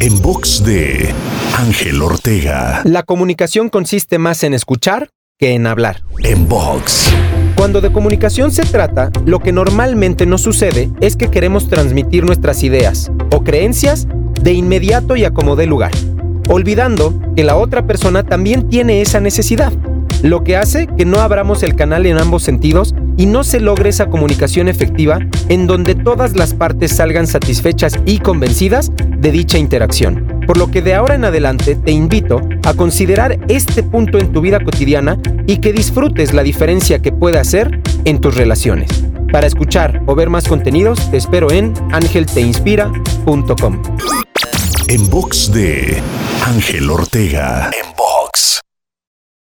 En box de Ángel Ortega. La comunicación consiste más en escuchar que en hablar. En box. Cuando de comunicación se trata, lo que normalmente nos sucede es que queremos transmitir nuestras ideas o creencias de inmediato y a como dé lugar, olvidando que la otra persona también tiene esa necesidad, lo que hace que no abramos el canal en ambos sentidos y no se logre esa comunicación efectiva en donde todas las partes salgan satisfechas y convencidas de dicha interacción. Por lo que de ahora en adelante te invito a considerar este punto en tu vida cotidiana y que disfrutes la diferencia que puede hacer en tus relaciones. Para escuchar o ver más contenidos, te espero en angelteinspira.com. En box de Ángel Ortega.